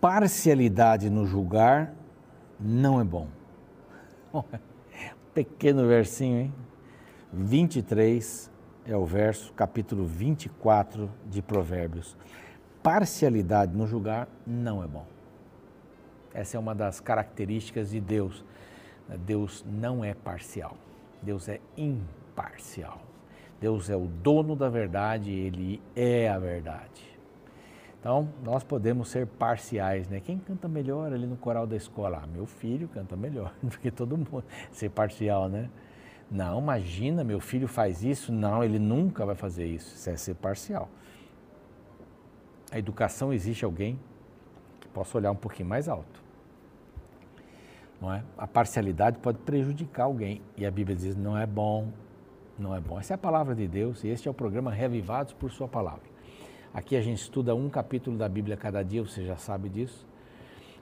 parcialidade no julgar não é bom. Pequeno versinho, hein? 23 é o verso, capítulo 24 de Provérbios. Parcialidade no julgar não é bom. Essa é uma das características de Deus. Deus não é parcial. Deus é imparcial. Deus é o dono da verdade, ele é a verdade. Então, nós podemos ser parciais, né? Quem canta melhor ali no coral da escola? Ah, meu filho canta melhor, porque todo mundo ser parcial, né? Não, imagina, meu filho faz isso. Não, ele nunca vai fazer isso. Isso é ser parcial. A educação existe alguém que possa olhar um pouquinho mais alto. Não é? A parcialidade pode prejudicar alguém. E a Bíblia diz: não é bom, não é bom. Essa é a palavra de Deus e este é o programa Revivados por Sua Palavra. Aqui a gente estuda um capítulo da Bíblia cada dia, você já sabe disso.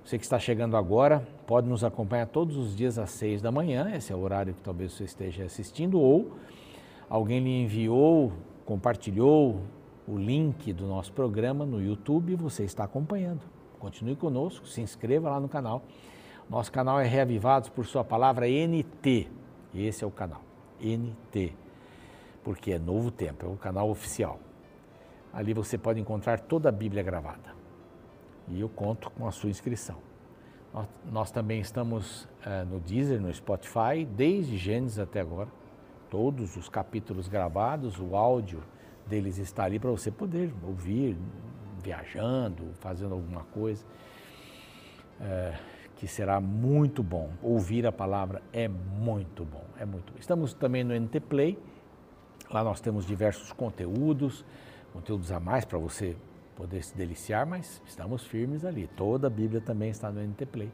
Você que está chegando agora, pode nos acompanhar todos os dias às seis da manhã, esse é o horário que talvez você esteja assistindo, ou alguém lhe enviou, compartilhou o link do nosso programa no YouTube e você está acompanhando. Continue conosco, se inscreva lá no canal. Nosso canal é Reavivados por Sua Palavra NT. Esse é o canal, NT, porque é Novo Tempo, é o canal oficial. Ali você pode encontrar toda a Bíblia gravada. E eu conto com a sua inscrição. Nós, nós também estamos uh, no Deezer, no Spotify, desde Gênesis até agora. Todos os capítulos gravados, o áudio deles está ali para você poder ouvir, viajando, fazendo alguma coisa. Uh, que será muito bom. Ouvir a palavra é muito bom, é muito bom. Estamos também no NT Play. Lá nós temos diversos conteúdos, conteúdos a mais para você poder se deliciar, mas estamos firmes ali. Toda a Bíblia também está no NT Play.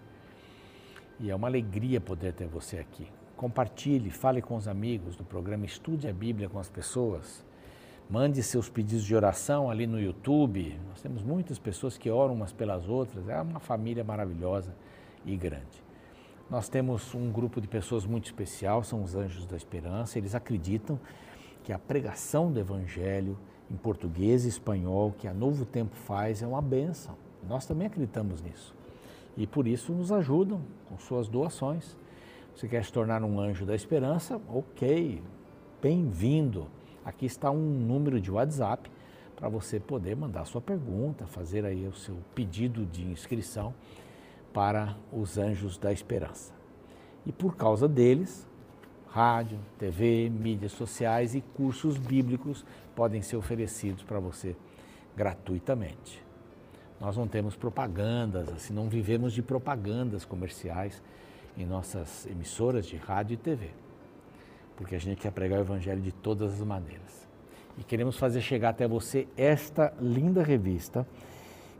E é uma alegria poder ter você aqui. Compartilhe, fale com os amigos do programa, estude a Bíblia com as pessoas. Mande seus pedidos de oração ali no YouTube. Nós temos muitas pessoas que oram umas pelas outras. É uma família maravilhosa e grande. Nós temos um grupo de pessoas muito especial, são os Anjos da Esperança. Eles acreditam que a pregação do Evangelho em português e espanhol que a Novo Tempo faz é uma benção. Nós também acreditamos nisso. E por isso nos ajudam com suas doações. Você quer se tornar um anjo da esperança? Ok, bem-vindo. Aqui está um número de WhatsApp para você poder mandar sua pergunta, fazer aí o seu pedido de inscrição para os anjos da esperança. E por causa deles, rádio, TV, mídias sociais e cursos bíblicos podem ser oferecidos para você gratuitamente. Nós não temos propagandas, assim, não vivemos de propagandas comerciais em nossas emissoras de rádio e TV, porque a gente quer pregar o Evangelho de todas as maneiras. E queremos fazer chegar até você esta linda revista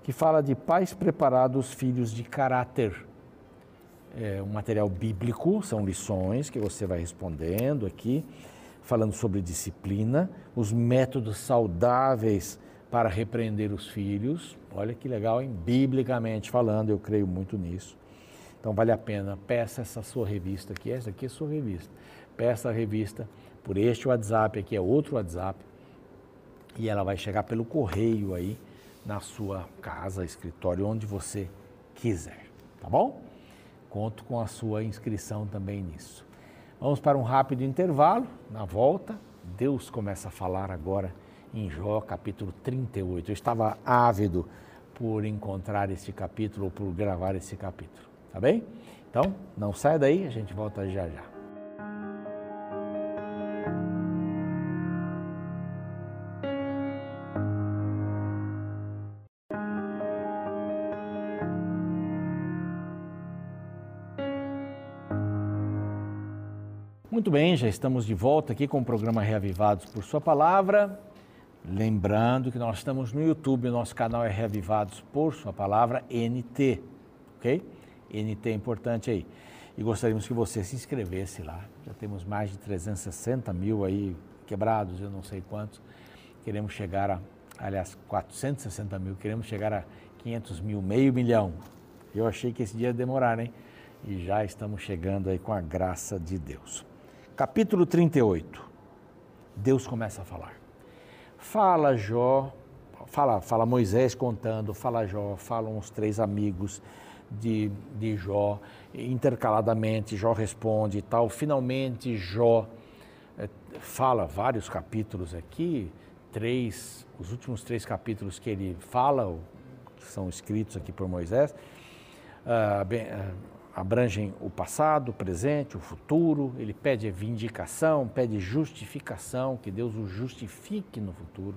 que fala de pais preparados, filhos de caráter é, um material bíblico, são lições que você vai respondendo aqui, falando sobre disciplina, os métodos saudáveis para repreender os filhos. Olha que legal, hein? Biblicamente falando, eu creio muito nisso. Então vale a pena, peça essa sua revista aqui, essa aqui é sua revista. Peça a revista por este WhatsApp, aqui é outro WhatsApp, e ela vai chegar pelo correio aí na sua casa, escritório, onde você quiser, tá bom? Conto com a sua inscrição também nisso. Vamos para um rápido intervalo. Na volta, Deus começa a falar agora em Jó, capítulo 38. Eu estava ávido por encontrar esse capítulo ou por gravar esse capítulo, tá bem? Então, não saia daí, a gente volta já já. Muito bem, já estamos de volta aqui com o programa Reavivados por Sua Palavra. Lembrando que nós estamos no YouTube, nosso canal é Reavivados por Sua Palavra, NT, ok? NT é importante aí. E gostaríamos que você se inscrevesse lá. Já temos mais de 360 mil aí quebrados, eu não sei quantos. Queremos chegar a, aliás, 460 mil, queremos chegar a 500 mil, meio milhão. Eu achei que esse dia ia demorar, hein? E já estamos chegando aí com a graça de Deus capítulo 38, Deus começa a falar. Fala, Jó, fala, fala Moisés contando, fala Jó, falam os três amigos de, de Jó, intercaladamente Jó responde e tal. Finalmente Jó é, fala vários capítulos aqui, três, os últimos três capítulos que ele fala, que são escritos aqui por Moisés, uh, bem, uh, abrangem o passado, o presente, o futuro. Ele pede vindicação, pede justificação, que Deus o justifique no futuro.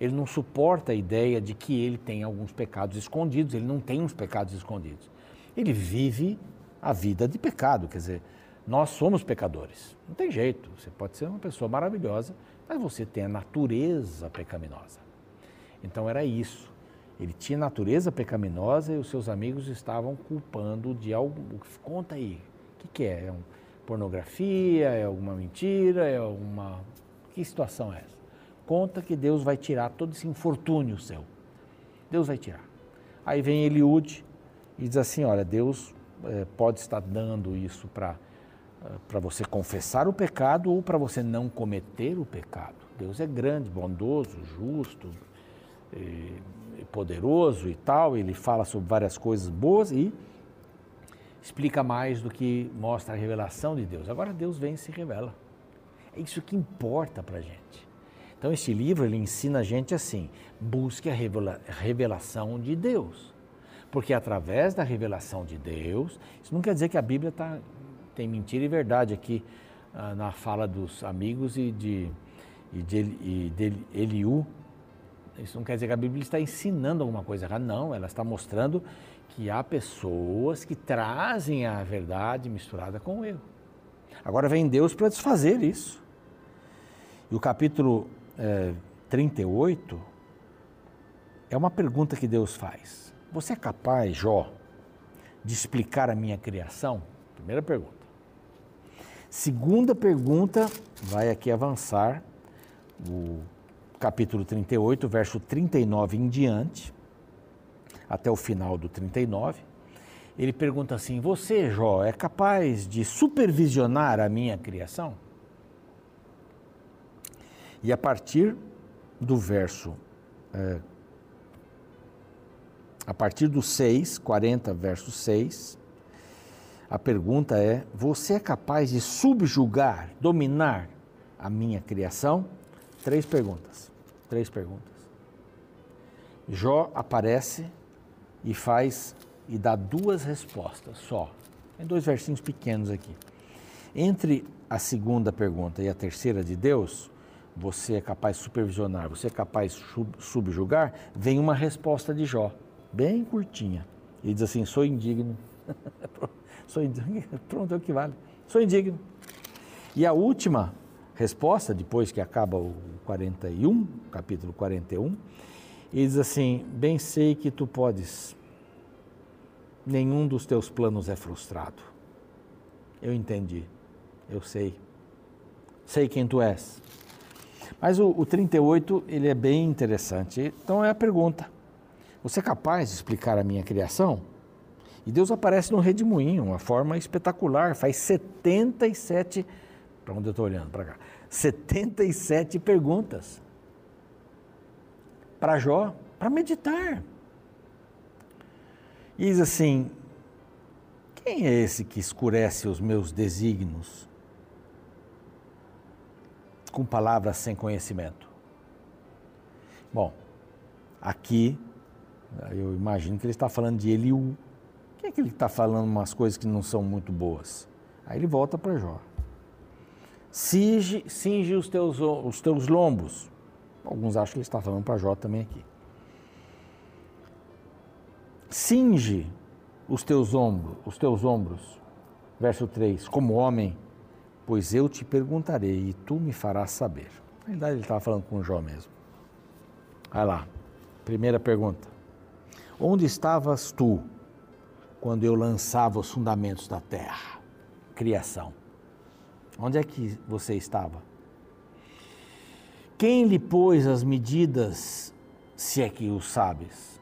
Ele não suporta a ideia de que ele tem alguns pecados escondidos, ele não tem uns pecados escondidos. Ele vive a vida de pecado, quer dizer, nós somos pecadores. Não tem jeito, você pode ser uma pessoa maravilhosa, mas você tem a natureza pecaminosa. Então era isso. Ele tinha natureza pecaminosa e os seus amigos estavam culpando de algo. Conta aí, o que, que é? É um, pornografia? É alguma mentira? É uma. Que situação é essa? Conta que Deus vai tirar todo esse infortúnio seu. Deus vai tirar. Aí vem Eliúde e diz assim: olha, Deus é, pode estar dando isso para eh, para você confessar o pecado ou para você não cometer o pecado. Deus é grande, bondoso, justo, e poderoso e tal, ele fala sobre várias coisas boas e explica mais do que mostra a revelação de Deus. Agora Deus vem e se revela. É isso que importa para a gente. Então este livro ele ensina a gente assim: busque a revelação de Deus, porque através da revelação de Deus, isso não quer dizer que a Bíblia tá, tem mentira e verdade aqui ah, na fala dos amigos e de, e de, e de Eliú, isso não quer dizer que a Bíblia está ensinando alguma coisa errada, não, ela está mostrando que há pessoas que trazem a verdade misturada com o erro. Agora vem Deus para desfazer isso. E o capítulo é, 38 é uma pergunta que Deus faz. Você é capaz, Jó, de explicar a minha criação? Primeira pergunta. Segunda pergunta, vai aqui avançar o capítulo 38, verso 39 em diante, até o final do 39, ele pergunta assim: Você, Jó, é capaz de supervisionar a minha criação? E a partir do verso, é, a partir do 6, 40, verso 6, a pergunta é: Você é capaz de subjugar, dominar a minha criação? Três perguntas. Três perguntas. Jó aparece e faz e dá duas respostas só. Tem dois versinhos pequenos aqui. Entre a segunda pergunta e a terceira de Deus, você é capaz de supervisionar, você é capaz de subjugar, vem uma resposta de Jó, bem curtinha. Ele diz assim: sou indigno. sou indigno. Pronto, é o que vale. Sou indigno. E a última resposta, depois que acaba o 41, capítulo 41, ele diz assim: Bem sei que tu podes, nenhum dos teus planos é frustrado. Eu entendi, eu sei, sei quem tu és. Mas o, o 38, ele é bem interessante. Então é a pergunta: Você é capaz de explicar a minha criação? E Deus aparece no redemoinho, uma forma espetacular, faz 77 para onde eu estou olhando? Para cá. 77 perguntas. Para Jó, para meditar. E diz assim: Quem é esse que escurece os meus desígnios com palavras sem conhecimento? Bom, aqui eu imagino que ele está falando de Eliú. Quem é que ele está falando umas coisas que não são muito boas? Aí ele volta para Jó. Cinge, cinge os, teus, os teus lombos. Alguns acham que ele está falando para Jó também aqui. Cinge os teus ombros, os teus ombros. Verso 3, como homem, pois eu te perguntarei e tu me farás saber. Na verdade, ele estava falando com Jó mesmo. Vai lá. Primeira pergunta. Onde estavas tu quando eu lançava os fundamentos da terra? Criação. Onde é que você estava? Quem lhe pôs as medidas, se é que o sabes?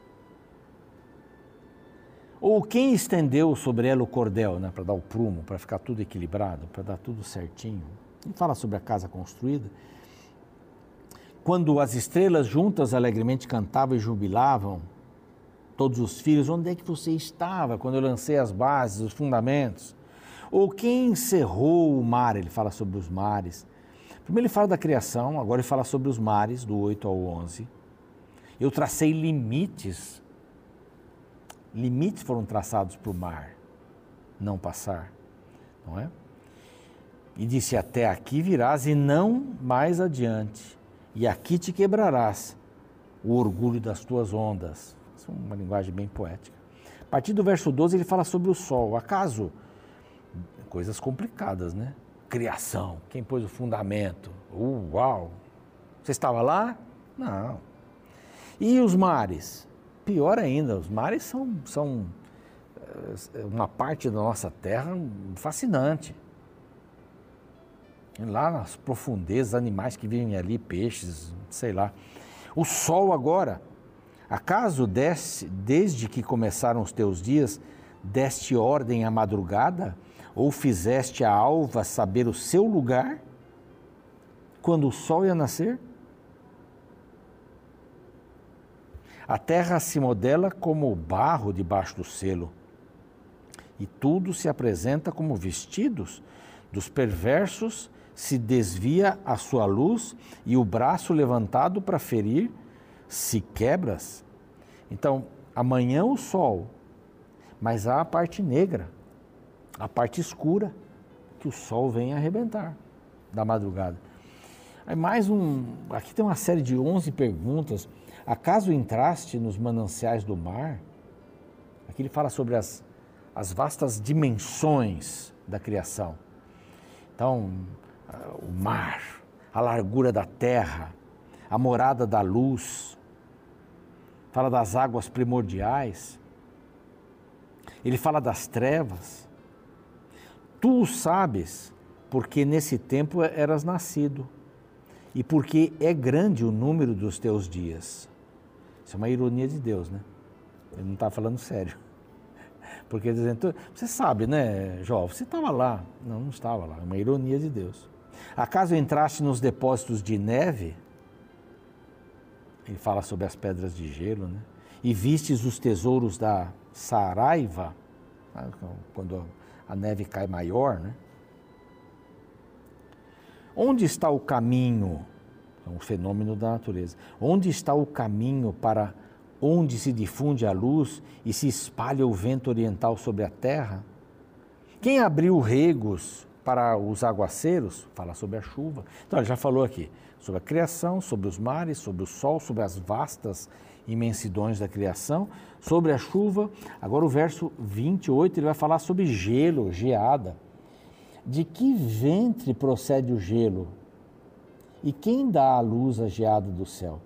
Ou quem estendeu sobre ela o cordel, né, para dar o prumo, para ficar tudo equilibrado, para dar tudo certinho? Ele fala sobre a casa construída. quando as estrelas juntas alegremente cantavam e jubilavam, todos os filhos, onde é que você estava quando eu lancei as bases, os fundamentos? Ou quem encerrou o mar? Ele fala sobre os mares. Primeiro ele fala da criação, agora ele fala sobre os mares, do 8 ao 11. Eu tracei limites. Limites foram traçados para o mar não passar, não é? E disse: Até aqui virás e não mais adiante, e aqui te quebrarás o orgulho das tuas ondas. Isso é uma linguagem bem poética. A partir do verso 12 ele fala sobre o sol. Acaso, coisas complicadas, né? Criação, quem pôs o fundamento? Uh, uau! Você estava lá? Não. E os mares? Pior ainda, os mares são, são eh, uma parte da nossa terra fascinante. Lá nas profundezas, animais que vivem ali, peixes, sei lá. O sol agora, acaso desce, desde que começaram os teus dias, deste ordem à madrugada? Ou fizeste a alva saber o seu lugar? Quando o sol ia nascer? A terra se modela como barro debaixo do selo e tudo se apresenta como vestidos. Dos perversos se desvia a sua luz e o braço levantado para ferir se quebras. Então, amanhã o sol, mas há a parte negra, a parte escura, que o sol vem arrebentar da madrugada. Aí mais um, aqui tem uma série de 11 perguntas. Acaso entraste nos mananciais do mar? Aqui ele fala sobre as as vastas dimensões da criação. Então, o mar, a largura da terra, a morada da luz, fala das águas primordiais, ele fala das trevas. Tu o sabes, porque nesse tempo eras nascido, e porque é grande o número dos teus dias. Isso é uma ironia de Deus, né? Ele não está falando sério. Porque dizendo, você sabe, né, Jó, você estava lá. Não, não estava lá, é uma ironia de Deus. Acaso entraste nos depósitos de neve? Ele fala sobre as pedras de gelo, né? E vistes os tesouros da Saraiva, né? quando a neve cai maior, né? Onde está o caminho? É um fenômeno da natureza. Onde está o caminho para onde se difunde a luz e se espalha o vento oriental sobre a terra? Quem abriu regos para os aguaceiros? Fala sobre a chuva. Então, ele já falou aqui sobre a criação, sobre os mares, sobre o sol, sobre as vastas imensidões da criação, sobre a chuva. Agora, o verso 28, ele vai falar sobre gelo, geada. De que ventre procede o gelo? E quem dá a luz à geada do céu?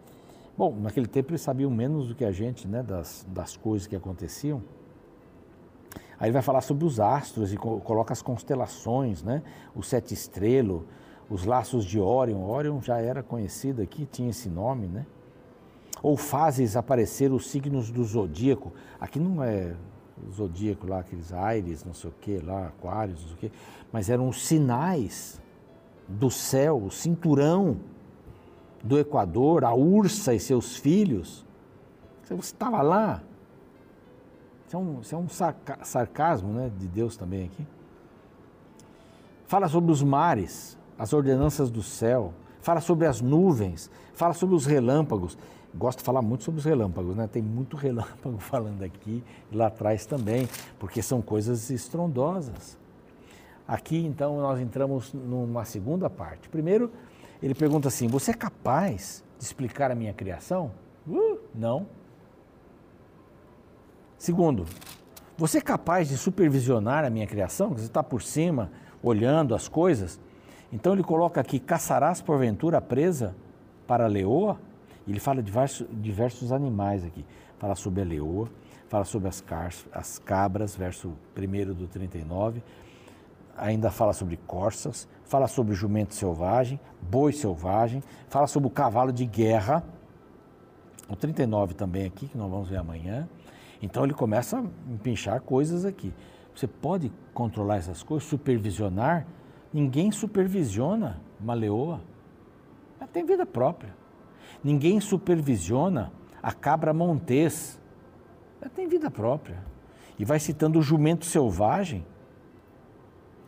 Bom, naquele tempo eles sabiam menos do que a gente, né, das, das coisas que aconteciam. Aí ele vai falar sobre os astros e coloca as constelações, né, o sete estrelo, os laços de Órion. Órion já era conhecido aqui, tinha esse nome, né? Ou fazes aparecer os signos do zodíaco. Aqui não é zodíaco lá, aqueles aires, não sei o que lá, aquários, não sei o que, mas eram os sinais do céu, o cinturão do Equador, a ursa e seus filhos. Você estava lá. Isso é um, isso é um sarcasmo né, de Deus também aqui. Fala sobre os mares, as ordenanças do céu. Fala sobre as nuvens. Fala sobre os relâmpagos. Gosto de falar muito sobre os relâmpagos, né? Tem muito relâmpago falando aqui e lá atrás também, porque são coisas estrondosas. Aqui, então, nós entramos numa segunda parte. Primeiro, ele pergunta assim: Você é capaz de explicar a minha criação? Uh, não. Segundo, você é capaz de supervisionar a minha criação? Você está por cima, olhando as coisas? Então ele coloca aqui: caçarás porventura presa para a leoa? Ele fala de diversos, diversos animais aqui. Fala sobre a leoa, fala sobre as, car as cabras, verso 1 do 39 ainda fala sobre corças, fala sobre jumento selvagem, boi selvagem, fala sobre o cavalo de guerra. O 39 também aqui, que nós vamos ver amanhã. Então ele começa a empinchar coisas aqui. Você pode controlar essas coisas, supervisionar. Ninguém supervisiona uma leoa. Ela tem vida própria. Ninguém supervisiona a cabra montês. Ela tem vida própria. E vai citando o jumento selvagem.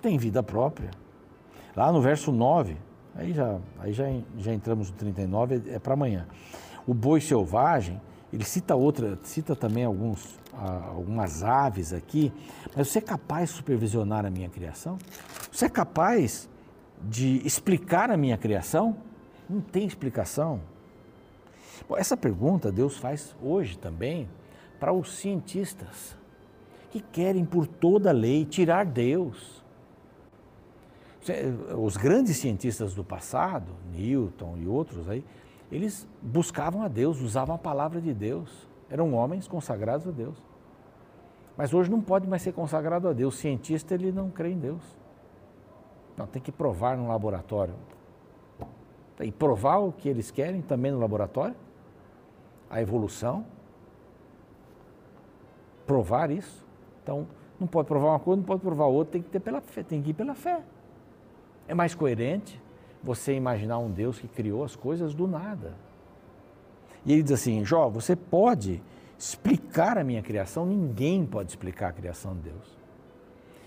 Tem vida própria. Lá no verso 9, aí já, aí já, já entramos no 39, é, é para amanhã. O boi selvagem, ele cita outra, cita também alguns, algumas aves aqui, mas você é capaz de supervisionar a minha criação? Você é capaz de explicar a minha criação? Não tem explicação. Bom, essa pergunta Deus faz hoje também para os cientistas que querem, por toda a lei, tirar Deus. Os grandes cientistas do passado, Newton e outros aí, eles buscavam a Deus, usavam a palavra de Deus. Eram homens consagrados a Deus. Mas hoje não pode mais ser consagrado a Deus. O cientista ele não crê em Deus. Não, tem que provar no laboratório. E provar o que eles querem também no laboratório? A evolução? Provar isso? Então, não pode provar uma coisa, não pode provar outra, tem que ter pela fé, tem que ir pela fé. É mais coerente você imaginar um Deus que criou as coisas do nada. E ele diz assim: Jó, você pode explicar a minha criação, ninguém pode explicar a criação de Deus.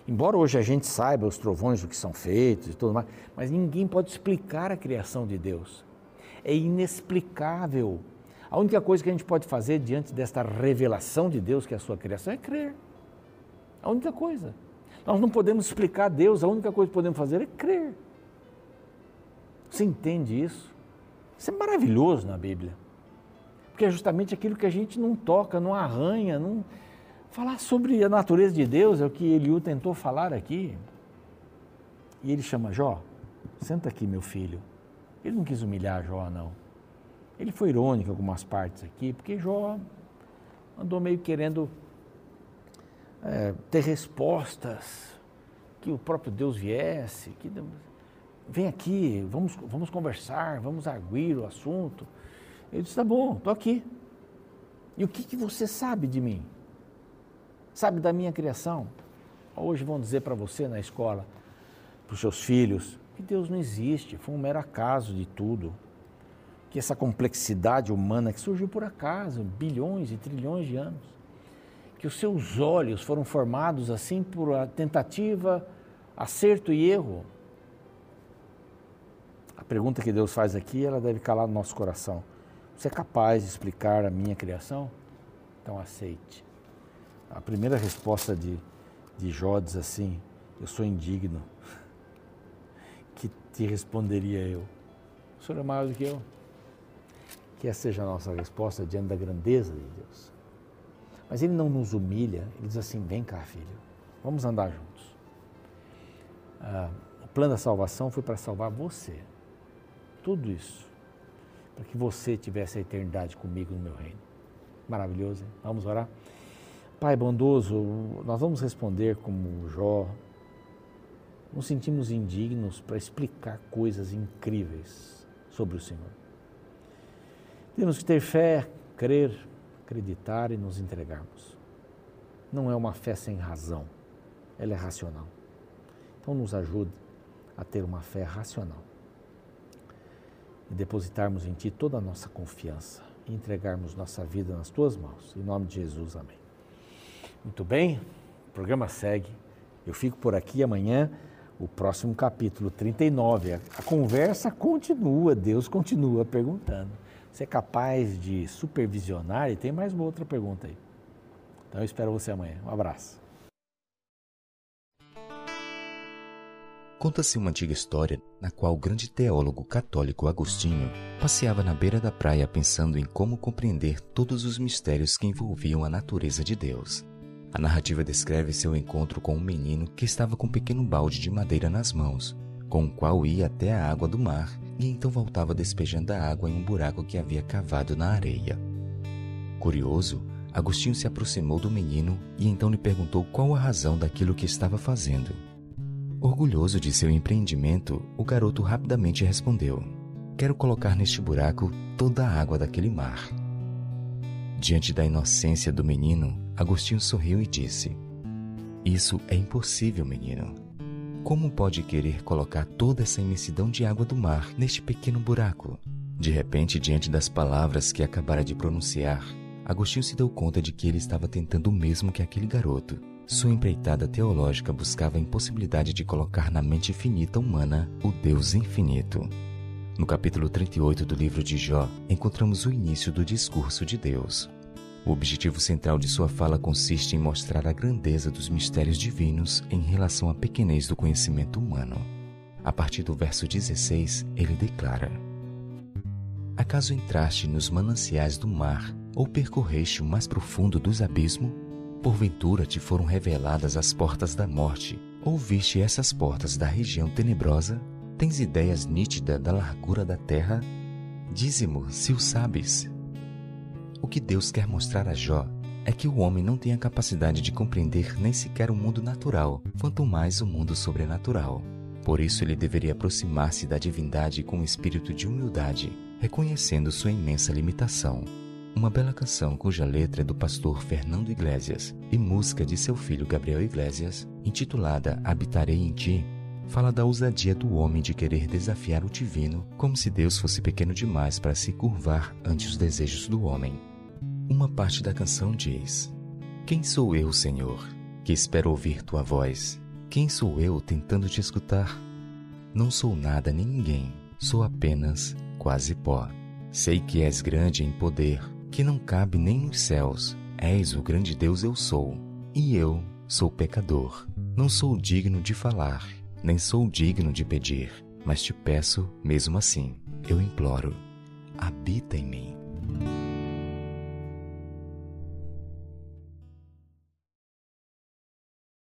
Embora hoje a gente saiba os trovões do que são feitos e tudo mais, mas ninguém pode explicar a criação de Deus. É inexplicável. A única coisa que a gente pode fazer diante desta revelação de Deus, que é a sua criação, é crer. A única coisa. Nós não podemos explicar Deus, a única coisa que podemos fazer é crer. Você entende isso? Isso é maravilhoso na Bíblia. Porque é justamente aquilo que a gente não toca, não arranha, não. Falar sobre a natureza de Deus é o que Eliú tentou falar aqui. E ele chama Jó, senta aqui, meu filho. Ele não quis humilhar Jó, não. Ele foi irônico em algumas partes aqui, porque Jó andou meio querendo é, ter respostas, que o próprio Deus viesse, que vem aqui, vamos, vamos conversar, vamos arguir o assunto. Ele disse, tá bom, estou aqui. E o que, que você sabe de mim? Sabe da minha criação? Hoje vão dizer para você na escola, para os seus filhos, que Deus não existe, foi um mero acaso de tudo. Que essa complexidade humana que surgiu por acaso, bilhões e trilhões de anos. Que os seus olhos foram formados assim por tentativa, acerto e erro. A pergunta que Deus faz aqui, ela deve calar no nosso coração. Você é capaz de explicar a minha criação? Então aceite. A primeira resposta de, de Jó diz assim: Eu sou indigno. Que te responderia eu? O senhor é maior do que eu. Que essa seja a nossa resposta diante da grandeza de Deus. Mas ele não nos humilha, ele diz assim: Vem cá, filho, vamos andar juntos. Ah, o plano da salvação foi para salvar você tudo isso para que você tivesse a eternidade comigo no meu reino. Maravilhoso, hein? Vamos orar? Pai bondoso, nós vamos responder como Jó. Nos sentimos indignos para explicar coisas incríveis sobre o Senhor. Temos que ter fé, crer, acreditar e nos entregarmos. Não é uma fé sem razão, ela é racional. Então nos ajude a ter uma fé racional e depositarmos em Ti toda a nossa confiança e entregarmos nossa vida nas Tuas mãos. Em nome de Jesus, amém. Muito bem, o programa segue. Eu fico por aqui amanhã, o próximo capítulo 39. A, conversa continua, Deus continua perguntando. Você é capaz de supervisionar? E tem mais uma outra pergunta aí. Então eu espero você amanhã. Um abraço. Conta-se uma antiga história na qual o grande teólogo católico Agostinho passeava na beira da praia pensando em como compreender todos os mistérios que envolviam a natureza de Deus. A narrativa descreve seu encontro com um menino que estava com um pequeno balde de madeira nas mãos, com o qual ia até a água do mar e então voltava despejando a água em um buraco que havia cavado na areia. Curioso, Agostinho se aproximou do menino e então lhe perguntou qual a razão daquilo que estava fazendo. Orgulhoso de seu empreendimento, o garoto rapidamente respondeu: Quero colocar neste buraco toda a água daquele mar. Diante da inocência do menino, Agostinho sorriu e disse: Isso é impossível, menino. Como pode querer colocar toda essa imensidão de água do mar neste pequeno buraco? De repente, diante das palavras que acabara de pronunciar, Agostinho se deu conta de que ele estava tentando o mesmo que aquele garoto. Sua empreitada teológica buscava a impossibilidade de colocar na mente finita humana o Deus infinito. No capítulo 38 do livro de Jó, encontramos o início do discurso de Deus. O objetivo central de sua fala consiste em mostrar a grandeza dos mistérios divinos em relação à pequenez do conhecimento humano. A partir do verso 16, ele declara: Acaso entraste nos mananciais do mar ou percorreste o mais profundo dos abismos? Porventura te foram reveladas as portas da morte, ou viste essas portas da região tenebrosa? Tens ideias nítidas da largura da terra? Dize-mo se o sabes. O que Deus quer mostrar a Jó é que o homem não tem a capacidade de compreender nem sequer o mundo natural, quanto mais o mundo sobrenatural. Por isso ele deveria aproximar-se da divindade com um espírito de humildade, reconhecendo sua imensa limitação. Uma bela canção cuja letra é do pastor Fernando Iglesias e música de seu filho Gabriel Iglesias, intitulada Habitarei em Ti, fala da ousadia do homem de querer desafiar o divino como se Deus fosse pequeno demais para se curvar ante os desejos do homem. Uma parte da canção diz: Quem sou eu, Senhor, que espero ouvir tua voz? Quem sou eu tentando te escutar? Não sou nada nem ninguém, sou apenas quase pó. Sei que és grande em poder, que não cabe nem nos céus. És o grande Deus eu sou, e eu sou pecador. Não sou digno de falar, nem sou digno de pedir, mas te peço mesmo assim. Eu imploro, habita em mim.